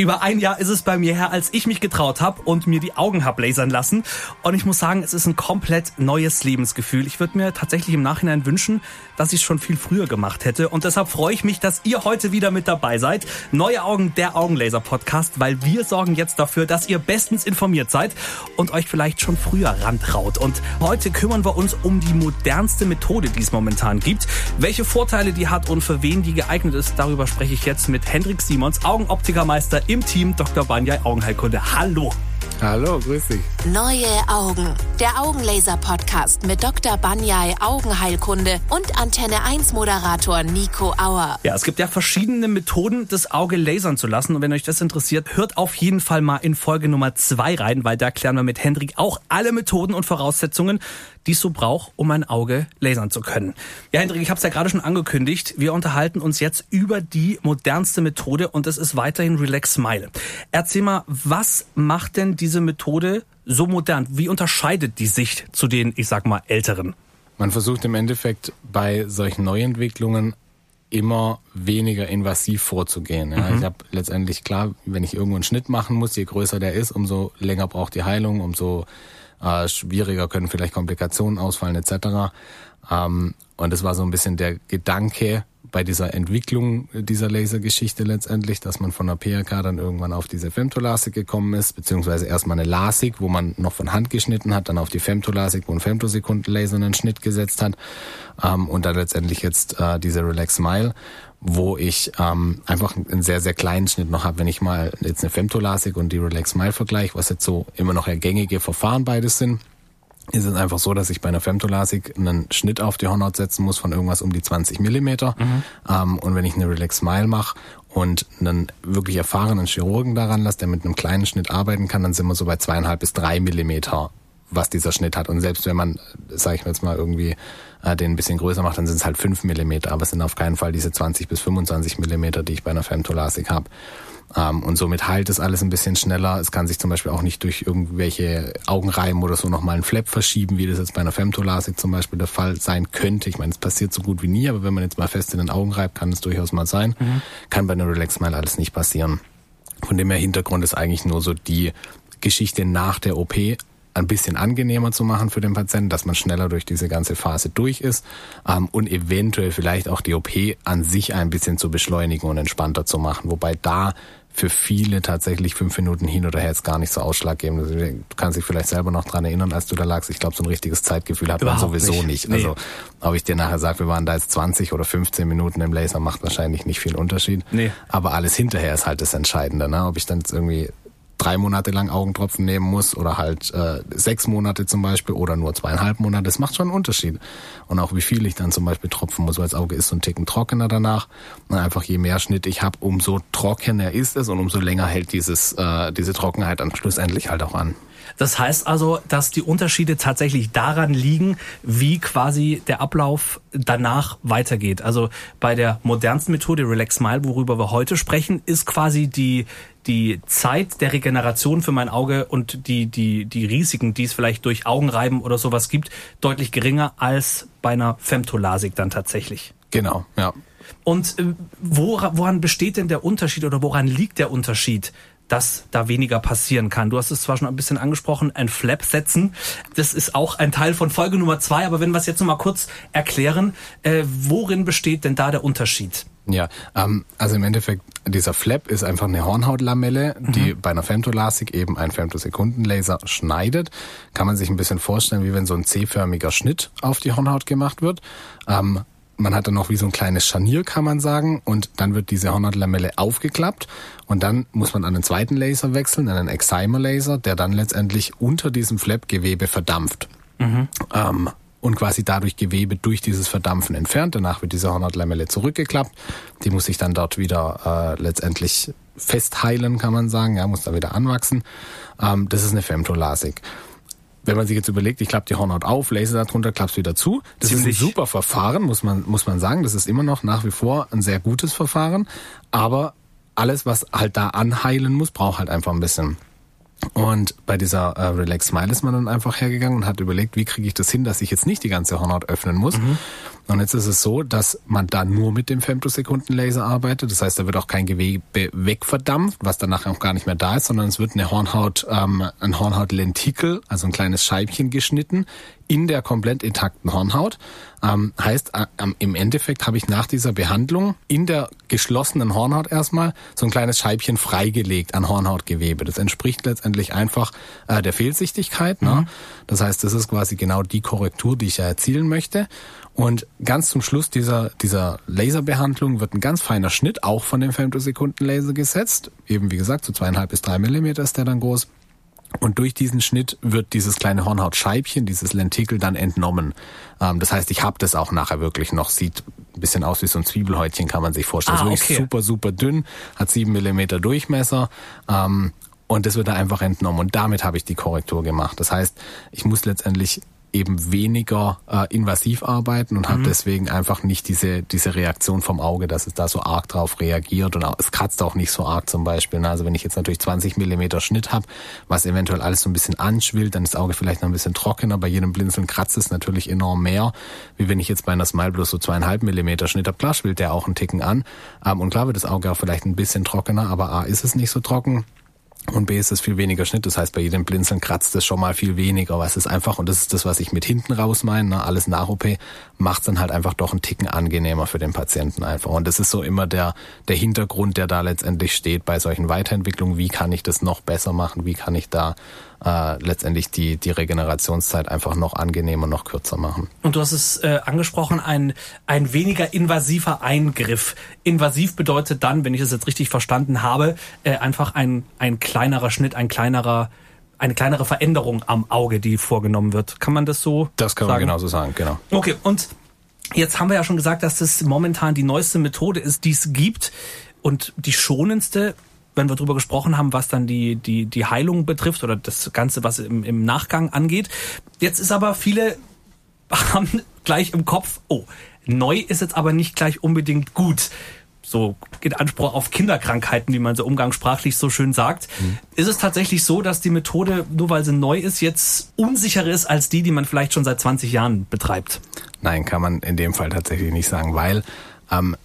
Über ein Jahr ist es bei mir her, als ich mich getraut habe und mir die Augen hab lasern lassen. Und ich muss sagen, es ist ein komplett neues Lebensgefühl. Ich würde mir tatsächlich im Nachhinein wünschen, dass ich schon viel früher gemacht hätte. Und deshalb freue ich mich, dass ihr heute wieder mit dabei seid. Neue Augen, der Augenlaser-Podcast, weil wir sorgen jetzt dafür, dass ihr bestens informiert seid und euch vielleicht schon früher rantraut. Und heute kümmern wir uns um die modernste Methode, die es momentan gibt. Welche Vorteile die hat und für wen die geeignet ist, darüber spreche ich jetzt mit Hendrik Simons, Augenoptikermeister im Team Dr. Banyai Augenheilkunde. Hallo. Hallo, grüß dich. Neue Augen. Der Augenlaser-Podcast mit Dr. Banyai Augenheilkunde und Antenne 1 Moderator Nico Auer. Ja, es gibt ja verschiedene Methoden, das Auge lasern zu lassen. Und wenn euch das interessiert, hört auf jeden Fall mal in Folge Nummer zwei rein, weil da klären wir mit Hendrik auch alle Methoden und Voraussetzungen, die es so braucht, um ein Auge lasern zu können. Ja, Hendrik, ich habe es ja gerade schon angekündigt. Wir unterhalten uns jetzt über die modernste Methode und das ist weiterhin Relax Smile. Erzähl mal, was macht denn diese Methode so modern? Wie unterscheidet die sich zu den, ich sag mal, älteren? Man versucht im Endeffekt bei solchen Neuentwicklungen immer weniger invasiv vorzugehen. Ja. Mhm. Ich habe letztendlich klar, wenn ich irgendwo einen Schnitt machen muss, je größer der ist, umso länger braucht die Heilung, umso äh, schwieriger können vielleicht Komplikationen ausfallen etc. Ähm, und das war so ein bisschen der Gedanke bei dieser Entwicklung dieser Lasergeschichte letztendlich, dass man von der PRK dann irgendwann auf diese Femtolasik gekommen ist, beziehungsweise erstmal eine Lasik, wo man noch von Hand geschnitten hat, dann auf die Femtolasik, wo ein Femtosekundenlaser einen Schnitt gesetzt hat ähm, und dann letztendlich jetzt äh, diese Relax Smile wo ich ähm, einfach einen sehr, sehr kleinen Schnitt noch habe. Wenn ich mal jetzt eine Femtolasik und die Relax Smile vergleiche, was jetzt so immer noch gängige Verfahren beides sind, ist es einfach so, dass ich bei einer Femtolasik einen Schnitt auf die Hornhaut setzen muss von irgendwas um die 20 Millimeter. Mhm. Ähm, und wenn ich eine Relax Smile mache und einen wirklich erfahrenen Chirurgen daran lasse, der mit einem kleinen Schnitt arbeiten kann, dann sind wir so bei zweieinhalb bis drei Millimeter, was dieser Schnitt hat. Und selbst wenn man, sage ich jetzt mal, irgendwie äh, den ein bisschen größer macht, dann sind es halt 5 mm, aber es sind auf keinen Fall diese 20 bis 25 mm, die ich bei einer Femtolasik habe. Ähm, und somit heilt es alles ein bisschen schneller. Es kann sich zum Beispiel auch nicht durch irgendwelche Augenreiben oder so nochmal ein Flap verschieben, wie das jetzt bei einer Femtolasik zum Beispiel der Fall sein könnte. Ich meine, es passiert so gut wie nie, aber wenn man jetzt mal fest in den Augen reibt, kann es durchaus mal sein. Mhm. Kann bei einer Relax Smile alles nicht passieren. Von dem her Hintergrund ist eigentlich nur so die Geschichte nach der OP ein bisschen angenehmer zu machen für den Patienten, dass man schneller durch diese ganze Phase durch ist ähm, und eventuell vielleicht auch die OP an sich ein bisschen zu beschleunigen und entspannter zu machen. Wobei da für viele tatsächlich fünf Minuten hin oder her jetzt gar nicht so ausschlaggebend. Also, du kannst dich vielleicht selber noch dran erinnern, als du da lagst. Ich glaube, so ein richtiges Zeitgefühl hat Überhaupt man sowieso nicht. nicht. Nee. Also, ob ich dir nachher sage, wir waren da jetzt 20 oder 15 Minuten im Laser, macht wahrscheinlich nicht viel Unterschied. Nee. Aber alles hinterher ist halt das Entscheidende. Ne? Ob ich dann jetzt irgendwie drei Monate lang Augentropfen nehmen muss oder halt äh, sechs Monate zum Beispiel oder nur zweieinhalb Monate, das macht schon einen Unterschied. Und auch wie viel ich dann zum Beispiel tropfen muss, weil das Auge ist so ein Ticken trockener danach. Und einfach je mehr Schnitt ich habe, umso trockener ist es und umso länger hält dieses, äh, diese Trockenheit dann schlussendlich halt auch an. Das heißt also, dass die Unterschiede tatsächlich daran liegen, wie quasi der Ablauf danach weitergeht. Also bei der modernsten Methode Relax Smile, worüber wir heute sprechen, ist quasi die die Zeit der Regeneration für mein Auge und die, die, die Risiken, die es vielleicht durch Augenreiben oder sowas gibt, deutlich geringer als bei einer Femtolasik dann tatsächlich. Genau, ja. Und äh, woran, woran besteht denn der Unterschied oder woran liegt der Unterschied dass da weniger passieren kann. Du hast es zwar schon ein bisschen angesprochen, ein Flap setzen. Das ist auch ein Teil von Folge Nummer zwei, aber wenn wir es jetzt noch mal kurz erklären, äh, worin besteht denn da der Unterschied? Ja, ähm, also im Endeffekt, dieser Flap ist einfach eine Hornhautlamelle, die mhm. bei einer Femtolasik eben ein Femtosekundenlaser schneidet. Kann man sich ein bisschen vorstellen, wie wenn so ein C-förmiger Schnitt auf die Hornhaut gemacht wird. Ähm, man hat dann noch wie so ein kleines Scharnier, kann man sagen, und dann wird diese Hornhautlamelle aufgeklappt und dann muss man an einen zweiten Laser wechseln, einen Excimer-Laser, der dann letztendlich unter diesem Flap-Gewebe verdampft. Mhm. Ähm, und quasi dadurch Gewebe durch dieses Verdampfen entfernt. Danach wird diese Hornhautlamelle zurückgeklappt. Die muss sich dann dort wieder äh, letztendlich festheilen, kann man sagen. Ja, muss da wieder anwachsen. Ähm, das ist eine Femtolasik. Wenn man sich jetzt überlegt, ich klappe die Hornhaut auf, laser darunter, klapp's wieder zu. Das Ziemlich. ist ein super Verfahren, muss man, muss man sagen. Das ist immer noch nach wie vor ein sehr gutes Verfahren. Aber alles, was halt da anheilen muss, braucht halt einfach ein bisschen. Und bei dieser äh, Relax Smile ist man dann einfach hergegangen und hat überlegt, wie kriege ich das hin, dass ich jetzt nicht die ganze Hornhaut öffnen muss. Mhm. Und jetzt ist es so, dass man da nur mit dem Femtosekundenlaser arbeitet. Das heißt, da wird auch kein Gewebe wegverdampft, was dann nachher auch gar nicht mehr da ist, sondern es wird eine Hornhaut, ähm, ein Hornhautlentikel, also ein kleines Scheibchen geschnitten in der komplett intakten Hornhaut. Ähm, heißt, äh, im Endeffekt habe ich nach dieser Behandlung in der geschlossenen Hornhaut erstmal so ein kleines Scheibchen freigelegt an Hornhautgewebe. Das entspricht letztendlich einfach äh, der Fehlsichtigkeit. Ne? Mhm. Das heißt, das ist quasi genau die Korrektur, die ich ja erzielen möchte. Und ganz zum Schluss dieser, dieser Laserbehandlung wird ein ganz feiner Schnitt auch von dem Femtosekunden-Laser gesetzt. Eben wie gesagt, so zweieinhalb bis drei Millimeter ist der dann groß. Und durch diesen Schnitt wird dieses kleine Hornhautscheibchen, dieses Lentikel dann entnommen. Ähm, das heißt, ich habe das auch nachher wirklich noch. Sieht ein bisschen aus wie so ein Zwiebelhäutchen, kann man sich vorstellen. Ah, okay. super, super dünn, hat sieben Millimeter Durchmesser. Ähm, und das wird da einfach entnommen. Und damit habe ich die Korrektur gemacht. Das heißt, ich muss letztendlich eben weniger äh, invasiv arbeiten und mhm. hat deswegen einfach nicht diese, diese Reaktion vom Auge, dass es da so arg drauf reagiert und auch, es kratzt auch nicht so arg zum Beispiel. Also wenn ich jetzt natürlich 20 Millimeter Schnitt habe, was eventuell alles so ein bisschen anschwillt, dann ist das Auge vielleicht noch ein bisschen trockener. Bei jedem Blinzeln kratzt es natürlich enorm mehr, wie wenn ich jetzt bei einer Smile bloß so zweieinhalb Millimeter Schnitt habe. Klar schwillt der auch einen Ticken an ähm, und klar wird das Auge auch vielleicht ein bisschen trockener, aber A ist es nicht so trocken und B ist es viel weniger Schnitt, das heißt bei jedem Blinzeln kratzt es schon mal viel weniger, was ist einfach, und das ist das, was ich mit hinten raus meine, ne? alles nach OP, macht es dann halt einfach doch einen Ticken angenehmer für den Patienten einfach. Und das ist so immer der, der Hintergrund, der da letztendlich steht bei solchen Weiterentwicklungen, wie kann ich das noch besser machen, wie kann ich da äh, letztendlich die, die Regenerationszeit einfach noch angenehmer, noch kürzer machen. Und du hast es äh, angesprochen, ein, ein weniger invasiver Eingriff. Invasiv bedeutet dann, wenn ich es jetzt richtig verstanden habe, äh, einfach ein, ein kleinerer Schnitt, ein kleinerer eine kleinere Veränderung am Auge, die vorgenommen wird. Kann man das so Das kann sagen? man genauso sagen, genau. Okay, und jetzt haben wir ja schon gesagt, dass das momentan die neueste Methode ist, die es gibt und die schonendste wenn wir darüber gesprochen haben, was dann die, die, die Heilung betrifft oder das Ganze, was im, im Nachgang angeht. Jetzt ist aber viele haben gleich im Kopf, oh, neu ist jetzt aber nicht gleich unbedingt gut. So in Anspruch auf Kinderkrankheiten, wie man so umgangssprachlich so schön sagt. Mhm. Ist es tatsächlich so, dass die Methode, nur weil sie neu ist, jetzt unsicherer ist als die, die man vielleicht schon seit 20 Jahren betreibt? Nein, kann man in dem Fall tatsächlich nicht sagen, weil ähm,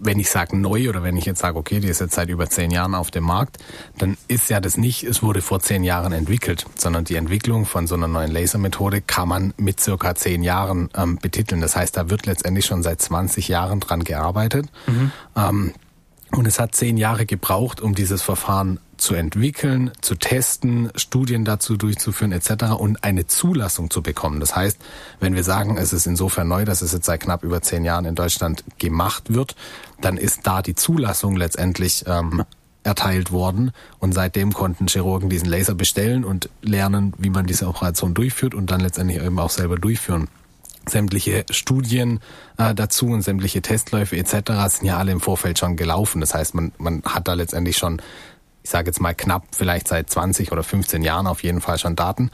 wenn ich sage neu oder wenn ich jetzt sage, okay, die ist jetzt seit über zehn Jahren auf dem Markt, dann ist ja das nicht, es wurde vor zehn Jahren entwickelt, sondern die Entwicklung von so einer neuen Lasermethode kann man mit circa zehn Jahren ähm, betiteln. Das heißt, da wird letztendlich schon seit 20 Jahren dran gearbeitet. Mhm. Ähm, und es hat zehn Jahre gebraucht, um dieses Verfahren zu entwickeln, zu testen, Studien dazu durchzuführen etc. und eine Zulassung zu bekommen. Das heißt, wenn wir sagen, es ist insofern neu, dass es jetzt seit knapp über zehn Jahren in Deutschland gemacht wird, dann ist da die Zulassung letztendlich ähm, erteilt worden und seitdem konnten Chirurgen diesen Laser bestellen und lernen, wie man diese Operation durchführt und dann letztendlich eben auch selber durchführen sämtliche Studien äh, dazu und sämtliche Testläufe etc. sind ja alle im Vorfeld schon gelaufen. Das heißt, man, man hat da letztendlich schon ich sage jetzt mal knapp, vielleicht seit 20 oder 15 Jahren auf jeden Fall schon Daten.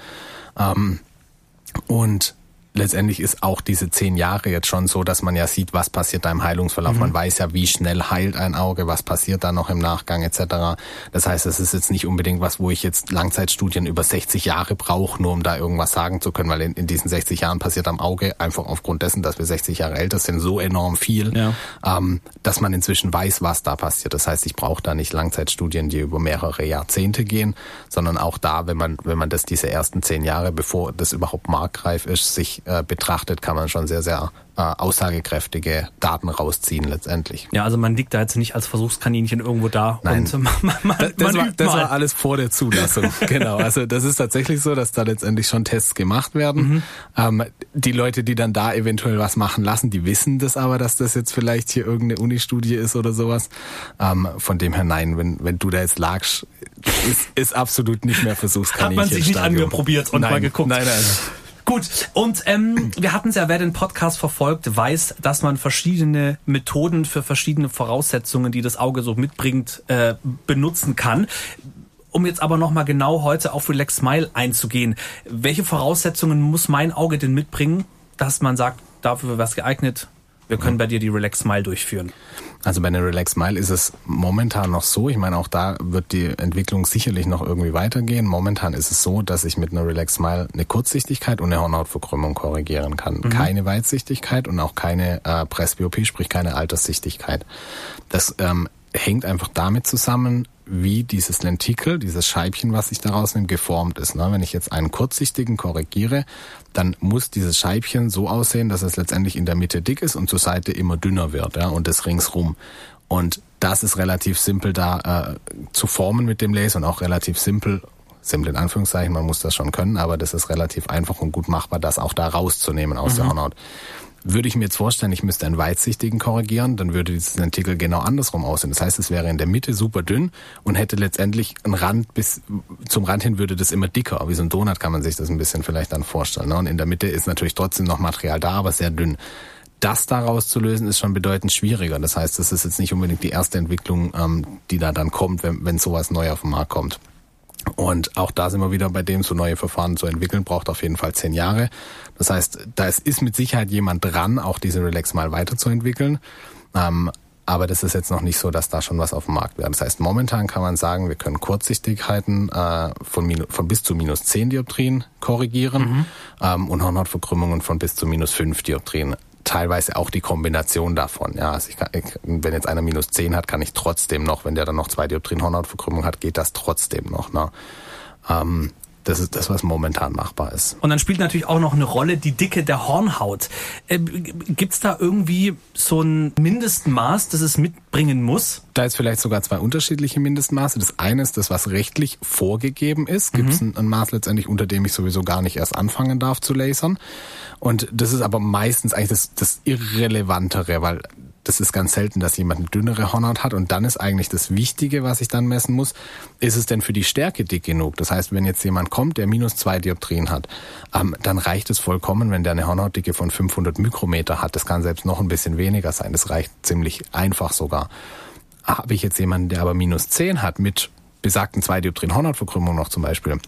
Ähm, und letztendlich ist auch diese zehn Jahre jetzt schon so, dass man ja sieht, was passiert da im Heilungsverlauf. Mhm. Man weiß ja, wie schnell heilt ein Auge, was passiert da noch im Nachgang etc. Das heißt, es ist jetzt nicht unbedingt was, wo ich jetzt Langzeitstudien über 60 Jahre brauche, nur um da irgendwas sagen zu können, weil in, in, diesen 60 Jahren passiert am Auge einfach aufgrund dessen, dass wir 60 Jahre älter sind, so enorm viel, ja. ähm, dass man inzwischen weiß, was da passiert. Das heißt, ich brauche da nicht Langzeitstudien, die über mehrere Jahrzehnte gehen, sondern auch da, wenn man, wenn man das diese ersten zehn Jahre, bevor das überhaupt marktreif ist, sich äh, betrachtet, kann man schon sehr, sehr äh, aussagekräftige Daten rausziehen letztendlich. Ja, also man liegt da jetzt nicht als Versuchskaninchen irgendwo da. Nein, und man, man, man, das, war, das war alles vor der Zulassung. genau, also das ist tatsächlich so, dass da letztendlich schon Tests gemacht werden. Mhm. Ähm, die Leute, die dann da eventuell was machen lassen, die wissen das aber, dass das jetzt vielleicht hier irgendeine Uni-Studie ist oder sowas. Ähm, von dem her nein, wenn, wenn du da jetzt lagst, ist, ist absolut nicht mehr Versuchskaninchen. Hat man sich nicht angeprobiert und nein, mal geguckt. Nein, nein. Gut, und ähm, wir hatten es ja, wer den Podcast verfolgt, weiß, dass man verschiedene Methoden für verschiedene Voraussetzungen, die das Auge so mitbringt, äh, benutzen kann. Um jetzt aber nochmal genau heute auf Relax Smile einzugehen. Welche Voraussetzungen muss mein Auge denn mitbringen, dass man sagt, dafür wäre was geeignet, wir können bei dir die Relax Smile durchführen? Also bei der Relax Smile ist es momentan noch so, ich meine auch da wird die Entwicklung sicherlich noch irgendwie weitergehen. Momentan ist es so, dass ich mit einer Relax Smile eine Kurzsichtigkeit und eine Hornhautverkrümmung korrigieren kann. Mhm. Keine Weitsichtigkeit und auch keine äh, Presbyopie, sprich keine Alterssichtigkeit. Das ähm, hängt einfach damit zusammen, wie dieses Lentikel, dieses Scheibchen, was ich daraus nehme, geformt ist. Ne? Wenn ich jetzt einen kurzsichtigen korrigiere, dann muss dieses Scheibchen so aussehen, dass es letztendlich in der Mitte dick ist und zur Seite immer dünner wird ja? und das ringsrum. Und das ist relativ simpel da äh, zu formen mit dem Laser und auch relativ simpel, simpel in Anführungszeichen, man muss das schon können, aber das ist relativ einfach und gut machbar, das auch da rauszunehmen aus mhm. der Hornhaut. Würde ich mir jetzt vorstellen, ich müsste einen weitsichtigen korrigieren, dann würde dieses Lentikel genau andersrum aussehen. Das heißt, es wäre in der Mitte super dünn und hätte letztendlich einen Rand bis zum Rand hin würde das immer dicker. Wie so ein Donut kann man sich das ein bisschen vielleicht dann vorstellen. Ne? Und in der Mitte ist natürlich trotzdem noch Material da, aber sehr dünn. Das daraus zu lösen, ist schon bedeutend schwieriger. Das heißt, das ist jetzt nicht unbedingt die erste Entwicklung, ähm, die da dann kommt, wenn, wenn sowas neu auf den Markt kommt. Und auch da sind wir wieder bei dem, so neue Verfahren zu entwickeln, braucht auf jeden Fall zehn Jahre. Das heißt, da ist mit Sicherheit jemand dran, auch diese Relax mal weiterzuentwickeln. Ähm, aber das ist jetzt noch nicht so, dass da schon was auf dem Markt wäre. Das heißt, momentan kann man sagen, wir können Kurzsichtigkeiten äh, von, von bis zu minus 10 Dioptrien korrigieren mhm. ähm, und Hornhautverkrümmungen von bis zu minus 5 Dioptrien teilweise auch die Kombination davon. Ja, also ich kann, wenn jetzt einer minus 10 hat, kann ich trotzdem noch, wenn der dann noch zwei Dioptrien Hornhautverkrümmung hat, geht das trotzdem noch. Ne? Ähm, das ist das, was momentan machbar ist. Und dann spielt natürlich auch noch eine Rolle die Dicke der Hornhaut. Äh, Gibt da irgendwie so ein Mindestmaß, das es mitbringen muss? Da ist vielleicht sogar zwei unterschiedliche Mindestmaße. Das eine ist das, was rechtlich vorgegeben ist. Gibt es mhm. ein, ein Maß letztendlich, unter dem ich sowieso gar nicht erst anfangen darf zu lasern. Und das ist aber meistens eigentlich das, das Irrelevantere, weil das ist ganz selten, dass jemand eine dünnere Hornhaut hat. Und dann ist eigentlich das Wichtige, was ich dann messen muss, ist es denn für die Stärke dick genug? Das heißt, wenn jetzt jemand kommt, der minus zwei Dioptrien hat, ähm, dann reicht es vollkommen, wenn der eine Hornhautdicke von 500 Mikrometer hat. Das kann selbst noch ein bisschen weniger sein. Das reicht ziemlich einfach sogar. Habe ich jetzt jemanden, der aber minus 10 hat, mit besagten zwei Dioptrien Hornhautverkrümmung noch zum Beispiel,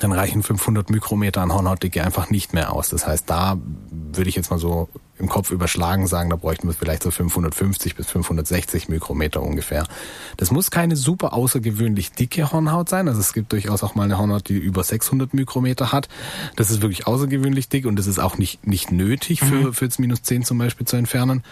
dann reichen 500 Mikrometer an Hornhautdicke einfach nicht mehr aus. Das heißt, da würde ich jetzt mal so im Kopf überschlagen sagen, da bräuchten wir vielleicht so 550 bis 560 Mikrometer ungefähr. Das muss keine super außergewöhnlich dicke Hornhaut sein. Also es gibt durchaus auch mal eine Hornhaut, die über 600 Mikrometer hat. Das ist wirklich außergewöhnlich dick und das ist auch nicht, nicht nötig für, mhm. für jetzt minus 10 zum Beispiel zu entfernen.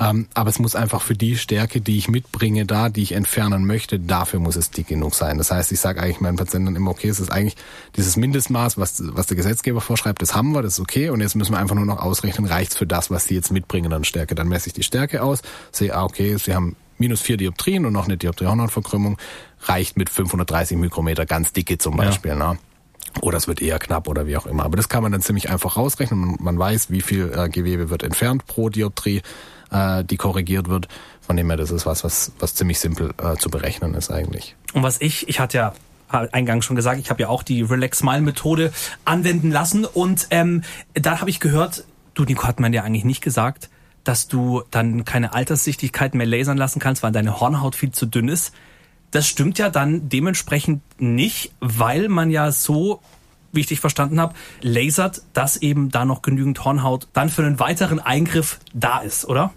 Ähm, aber es muss einfach für die Stärke, die ich mitbringe, da, die ich entfernen möchte, dafür muss es dick genug sein. Das heißt, ich sage eigentlich meinen Patienten immer, okay, es ist eigentlich dieses Mindestmaß, was, was der Gesetzgeber vorschreibt, das haben wir, das ist okay. Und jetzt müssen wir einfach nur noch ausrechnen, reicht's für das, was was sie jetzt mitbringen an Stärke. Dann messe ich die Stärke aus, sehe, ah, okay, sie haben minus vier Dioptrien und noch eine Dioptrien-Hornhautverkrümmung, reicht mit 530 Mikrometer ganz dicke zum Beispiel. Ja. Ne? Oder es wird eher knapp oder wie auch immer. Aber das kann man dann ziemlich einfach rausrechnen. Man weiß, wie viel äh, Gewebe wird entfernt pro Dioptrie, äh, die korrigiert wird. Von dem her, das ist was, was, was ziemlich simpel äh, zu berechnen ist eigentlich. Und was ich, ich hatte ja eingangs schon gesagt, ich habe ja auch die Relax Smile Methode anwenden lassen und ähm, da habe ich gehört, Du, Nico, hat man ja eigentlich nicht gesagt, dass du dann keine Alterssichtigkeit mehr lasern lassen kannst, weil deine Hornhaut viel zu dünn ist. Das stimmt ja dann dementsprechend nicht, weil man ja so, wie ich dich verstanden habe, lasert, dass eben da noch genügend Hornhaut dann für einen weiteren Eingriff da ist, oder?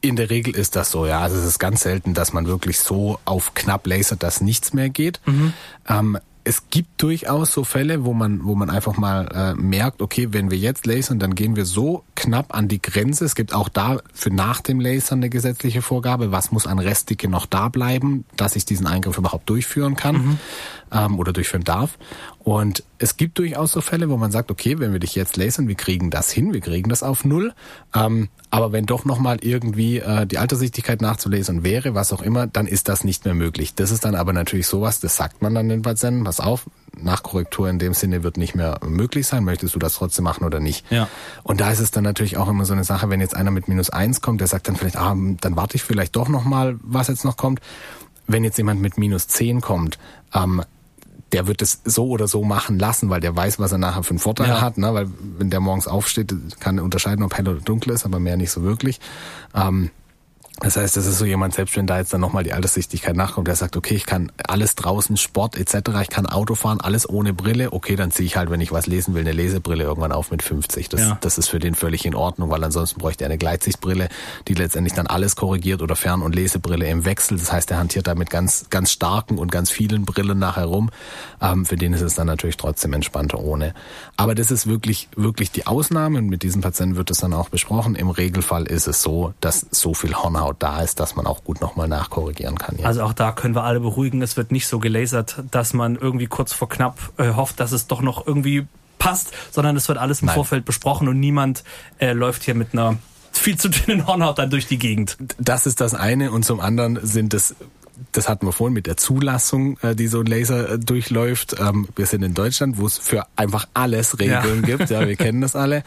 In der Regel ist das so, ja. Also es ist ganz selten, dass man wirklich so auf knapp lasert, dass nichts mehr geht. Mhm. Ähm, es gibt durchaus so Fälle, wo man, wo man einfach mal äh, merkt, okay, wenn wir jetzt lasern, dann gehen wir so knapp an die Grenze. Es gibt auch da für nach dem Lasern eine gesetzliche Vorgabe, was muss an Restdicke noch da bleiben, dass ich diesen Eingriff überhaupt durchführen kann mhm. ähm, oder durchführen darf. Und es gibt durchaus so Fälle, wo man sagt, okay, wenn wir dich jetzt lasern, wir kriegen das hin, wir kriegen das auf Null. Ähm, aber wenn doch nochmal irgendwie äh, die Alterssichtigkeit nachzulesen wäre, was auch immer, dann ist das nicht mehr möglich. Das ist dann aber natürlich sowas, das sagt man dann den Patienten, pass auf, Nachkorrektur in dem Sinne wird nicht mehr möglich sein. Möchtest du das trotzdem machen oder nicht? Ja. Und da ist es dann natürlich auch immer so eine Sache, wenn jetzt einer mit minus eins kommt, der sagt dann vielleicht, ah, dann warte ich vielleicht doch nochmal, was jetzt noch kommt. Wenn jetzt jemand mit minus zehn kommt, ähm, der wird es so oder so machen lassen, weil der weiß, was er nachher für einen Vorteil ja. hat. Ne? Weil wenn der morgens aufsteht, kann er unterscheiden, ob hell oder dunkel ist, aber mehr nicht so wirklich. Ähm, Das heißt, das ist so jemand, selbst wenn da jetzt dann nochmal die Alterssichtigkeit nachkommt, der sagt, okay, ich kann alles draußen, Sport etc., ich kann Auto fahren, alles ohne Brille, okay, dann ziehe ich halt, wenn ich was lesen will, eine Lesebrille irgendwann auf mit 50. Das, ja. das ist für den völlig in Ordnung, weil ansonsten bräuchte er eine Gleitsichtbrille, die letztendlich dann alles korrigiert oder Fern- und Lesebrille im Wechsel. Das heißt, er hantiert da mit ganz, ganz starken und ganz vielen Brillen nachher rum. Ähm, für den ist es dann natürlich trotzdem entspannter ohne. Aber das ist wirklich, wirklich die Ausnahme und mit diesem Patienten wird es dann auch besprochen. Im Regelfall ist es so, dass so viel Hornhaut genau da ist, dass man auch gut nochmal nachkorrigieren kann. Ja. Also auch da können wir alle beruhigen, es wird nicht so gelasert, dass man irgendwie kurz vor knapp äh, hofft, dass es doch noch irgendwie passt, sondern es wird alles im Nein. Vorfeld besprochen und niemand äh, läuft hier mit einer viel zu dünnen Hornhaut dann durch die Gegend. Das ist das eine und zum anderen sind es das hatten wir vorhin mit der Zulassung, äh, die so ein Laser äh, durchläuft. Ähm, wir sind in Deutschland, wo es für einfach alles Regeln ja. gibt. Ja, wir kennen das alle.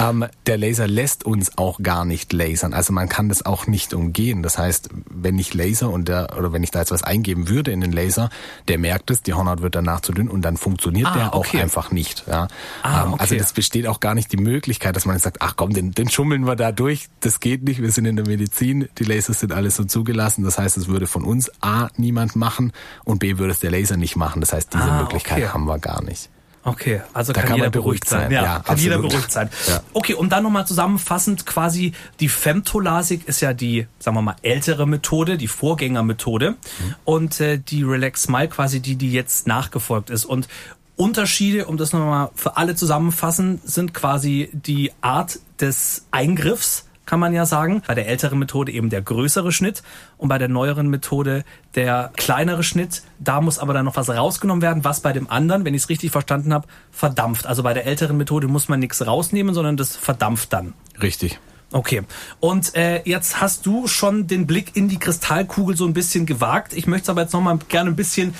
Ähm, der Laser lässt uns auch gar nicht lasern. Also man kann das auch nicht umgehen. Das heißt, wenn ich Laser und der, oder wenn ich da jetzt was eingeben würde in den Laser, der merkt es, die Hornhaut wird danach zu dünn und dann funktioniert ah, der okay. auch einfach nicht. Ja. Ah, ähm, also okay. Also das besteht auch gar nicht die Möglichkeit, dass man jetzt sagt, ach komm, den, den schummeln wir da durch. Das geht nicht. Wir sind in der Medizin. Die Lasers sind alles so zugelassen. Das heißt, es würde von uns A niemand machen und B würde es der Laser nicht machen. Das heißt, diese ah, Möglichkeit okay. haben wir gar nicht. Okay, also da kann, kann jeder beruhigt sein. sein. Ja, ja, kann absolut. jeder beruhigt sein. Ja. Okay, um dann nochmal zusammenfassend quasi, die Femtolasik ist ja die, sagen wir mal, ältere Methode, die Vorgängermethode. Mhm. Und äh, die Relax Smile quasi die, die jetzt nachgefolgt ist. Und Unterschiede, um das nochmal für alle zusammenfassen, sind quasi die Art des Eingriffs kann man ja sagen. Bei der älteren Methode eben der größere Schnitt und bei der neueren Methode der kleinere Schnitt. Da muss aber dann noch was rausgenommen werden, was bei dem anderen, wenn ich es richtig verstanden habe, verdampft. Also bei der älteren Methode muss man nichts rausnehmen, sondern das verdampft dann. Richtig. Okay. Und äh, jetzt hast du schon den Blick in die Kristallkugel so ein bisschen gewagt. Ich möchte es aber jetzt noch mal gerne ein bisschen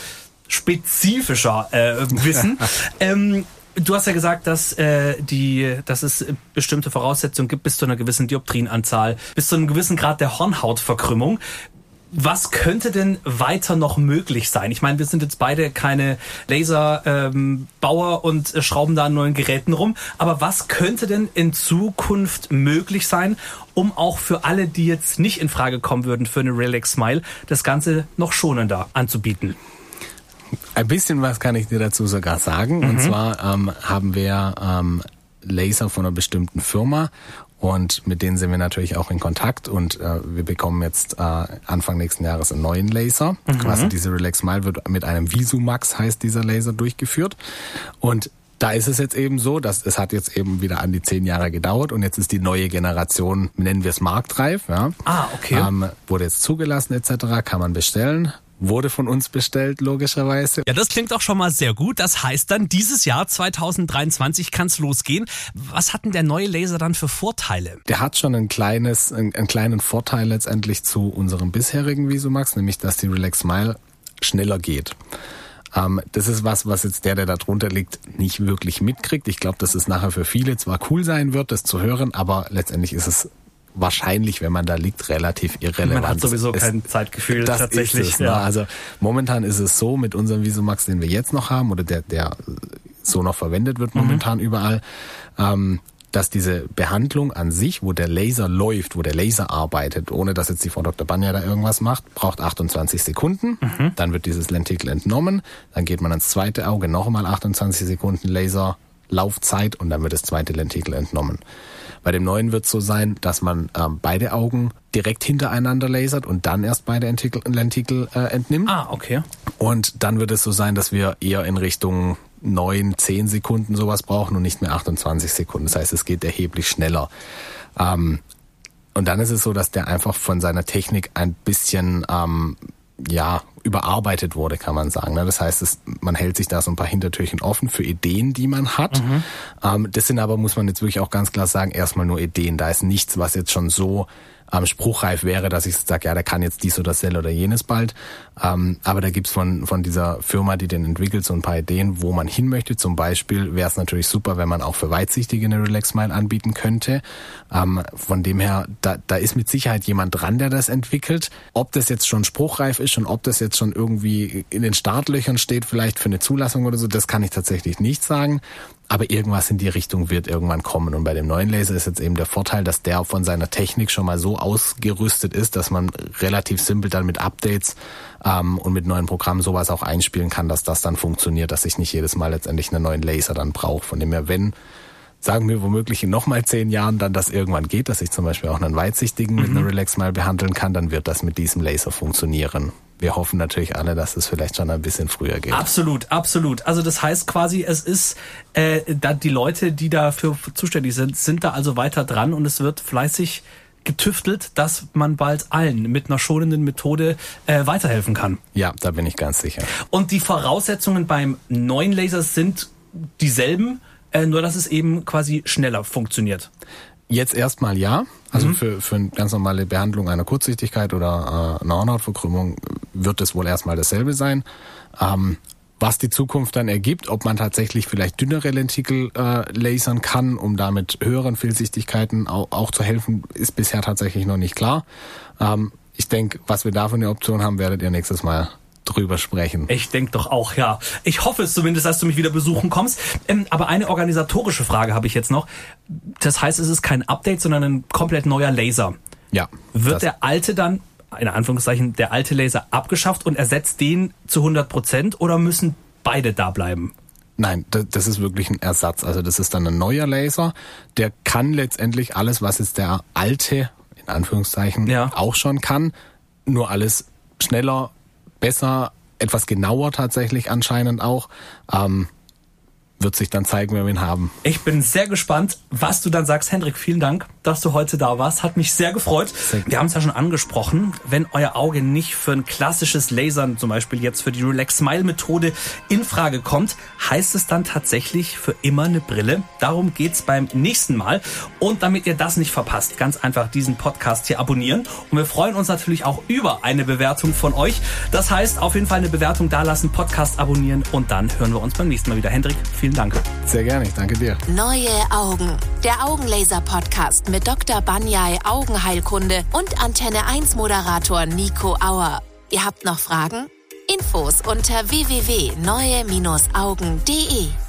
spezifischer äh, wissen. ähm, Du hast ja gesagt, dass äh, die, dass es bestimmte Voraussetzungen gibt bis zu einer gewissen Dioptrienanzahl, bis zu einem gewissen Grad der Hornhautverkrümmung. Was könnte denn weiter noch möglich sein? Ich meine, wir sind jetzt beide keine Laserbauer ähm, und äh, schrauben da an neuen Geräten rum. Aber was könnte denn in Zukunft möglich sein, um auch für alle, die jetzt nicht in Frage kommen würden für eine Relax Smile, das Ganze noch schonender anzubieten? Ein bisschen was kann ich dir dazu sogar sagen. Mhm. Und zwar ähm, haben wir ähm, Laser von einer bestimmten Firma und mit denen sind wir natürlich auch in Kontakt und äh, wir bekommen jetzt äh, Anfang nächsten Jahres einen neuen Laser. Mhm. Quasi diese Relax Smile wird mit einem Visumax heißt dieser Laser durchgeführt. Und da ist es jetzt eben so, dass es hat jetzt eben wieder an die zehn Jahre gedauert und jetzt ist die neue Generation, nennen wir es marktreif, ja. Ah, okay. Ähm, wurde jetzt zugelassen etc., kann man bestellen wurde von uns bestellt, logischerweise. Ja, das klingt auch schon mal sehr gut. Das heißt dann, dieses Jahr 2023 kann es losgehen. Was hat denn der neue Laser dann für Vorteile? Der hat schon ein kleines, einen, einen kleinen Vorteil letztendlich zu unserem bisherigen Visumax, nämlich dass die Relax Smile schneller geht. Ähm, das ist was, was jetzt der, der da drunter liegt, nicht wirklich mitkriegt. Ich glaube, dass es nachher für viele zwar cool sein wird, das zu hören, aber letztendlich ist es wahrscheinlich, wenn man da liegt, relativ irrelevant. Man hat sowieso es, kein Zeitgefühl das tatsächlich. Ist es, ne? ja. Also momentan ist es so mit unserem Visumax, den wir jetzt noch haben oder der, der so noch verwendet wird mhm. momentan mhm. überall, ähm, dass diese Behandlung an sich, wo der Laser läuft, wo der Laser arbeitet, ohne dass jetzt die Frau Dr. Banja da irgendwas macht, braucht 28 Sekunden. Mhm. Dann wird dieses Lentikel entnommen. Dann geht man ans zweite Auge, nochmal 28 Sekunden Laser Laufzeit und dann wird das zweite Lentikel entnommen. Bei dem neuen wird es so sein, dass man ähm, beide Augen direkt hintereinander lasert und dann erst beide Lentikel, Lentikel äh, entnimmt. Ah, okay. Und dann wird es so sein, dass wir eher in Richtung neun, zehn Sekunden sowas brauchen und nicht mehr 28 Sekunden. Das heißt, es geht erheblich schneller. Ähm, und dann ist es so, dass der einfach von seiner Technik ein bisschen ähm, ja, überarbeitet wurde, kann man sagen. Ne? Das heißt, es, man hält sich da so ein paar Hintertürchen offen für Ideen, die man hat. Mhm. Ähm, das sind aber, muss man jetzt wirklich auch ganz klar sagen, erstmal nur Ideen. Da ist nichts, was jetzt schon so ähm, spruchreif wäre, dass ich sage, ja, der kann jetzt dies oder das oder jenes bald. Ähm, aber da gibt's von, von dieser Firma, die den entwickelt, so ein paar Ideen, wo man hin möchte. Zum Beispiel wäre es natürlich super, wenn man auch für Weitsichtige eine Relax Smile anbieten könnte. Ähm, von dem her, da, da ist mit Sicherheit jemand dran, der das entwickelt. Ob das jetzt schon spruchreif ist und ob das jetzt schon irgendwie in den Startlöchern steht, vielleicht für eine Zulassung oder so, das kann ich tatsächlich nicht sagen. Aber irgendwas in die Richtung wird irgendwann kommen. Und bei dem neuen Laser ist jetzt eben der Vorteil, dass der von seiner Technik schon mal so ausgerüstet ist, dass man relativ simpel dann mit Updates ähm, und mit neuen Programmen sowas auch einspielen kann, dass das dann funktioniert, dass ich nicht jedes Mal letztendlich einen neuen Laser dann brauche. Von dem her, wenn sagen wir womöglich in nochmal zehn Jahren dann das irgendwann geht, dass ich zum Beispiel auch einen weitsichtigen mhm. mit einer Relax mal behandeln kann, dann wird das mit diesem Laser funktionieren wir hoffen natürlich alle, dass es vielleicht schon ein bisschen früher geht. Absolut, absolut. Also das heißt quasi, es ist äh, da die Leute, die dafür zuständig sind, sind da also weiter dran und es wird fleißig getüftelt, dass man bald allen mit einer schonenden Methode äh, weiterhelfen kann. Ja, da bin ich ganz sicher. Und die Voraussetzungen beim neuen Laser sind dieselben, äh, nur dass es eben quasi schneller funktioniert. Jetzt erstmal ja. Also mhm. für, für eine ganz normale Behandlung einer Kurzsichtigkeit oder äh, einer Hornhautverkrümmung wird es wohl erstmal dasselbe sein. Ähm, was die Zukunft dann ergibt, ob man tatsächlich vielleicht dünnere Lentikel äh, lasern kann, um damit höheren Fehlsichtigkeiten auch, auch zu helfen, ist bisher tatsächlich noch nicht klar. Ähm, ich denke, was wir da für eine Option haben, werdet ihr nächstes Mal drüber sprechen. Ich denke doch auch, ja. Ich hoffe es zumindest, dass du mich wieder besuchen kommst. Ähm, aber eine organisatorische Frage habe ich jetzt noch. Das heißt, es ist kein Update, sondern ein komplett neuer Laser. Ja. Wird der alte dann, in Anführungszeichen, der alte Laser abgeschafft und ersetzt den zu 100 Prozent oder müssen beide da bleiben? Nein, das ist wirklich ein Ersatz. Also das ist dann ein neuer Laser. Der kann letztendlich alles, was jetzt der alte, in Anführungszeichen, ja. auch schon kann, nur alles schneller, besser, etwas genauer tatsächlich anscheinend auch. Ähm, wird sich dann zeigen, wer wir ihn haben. Ich bin sehr gespannt, was du dann sagst. Hendrik, vielen Dank, dass du heute da warst. Hat mich sehr gefreut. Sehr wir haben es ja schon angesprochen. Wenn euer Auge nicht für ein klassisches Lasern, zum Beispiel jetzt für die Relax Smile Methode, in Frage kommt, heißt es dann tatsächlich für immer eine Brille. Darum geht's beim nächsten Mal. Und damit ihr das nicht verpasst, ganz einfach diesen Podcast hier abonnieren. Und wir freuen uns natürlich auch über eine Bewertung von euch. Das heißt, auf jeden Fall eine Bewertung dalassen, Podcast abonnieren und dann hören wir uns beim nächsten Mal wieder. Hendrik, vielen Vielen Dank. Sehr gerne, ich danke dir. Neue Augen. Der Augenlaser-Podcast mit Dr. Banyai Augenheilkunde und Antenne 1 Moderator Nico Auer. Ihr habt noch Fragen? Infos unter www.neue-augen.de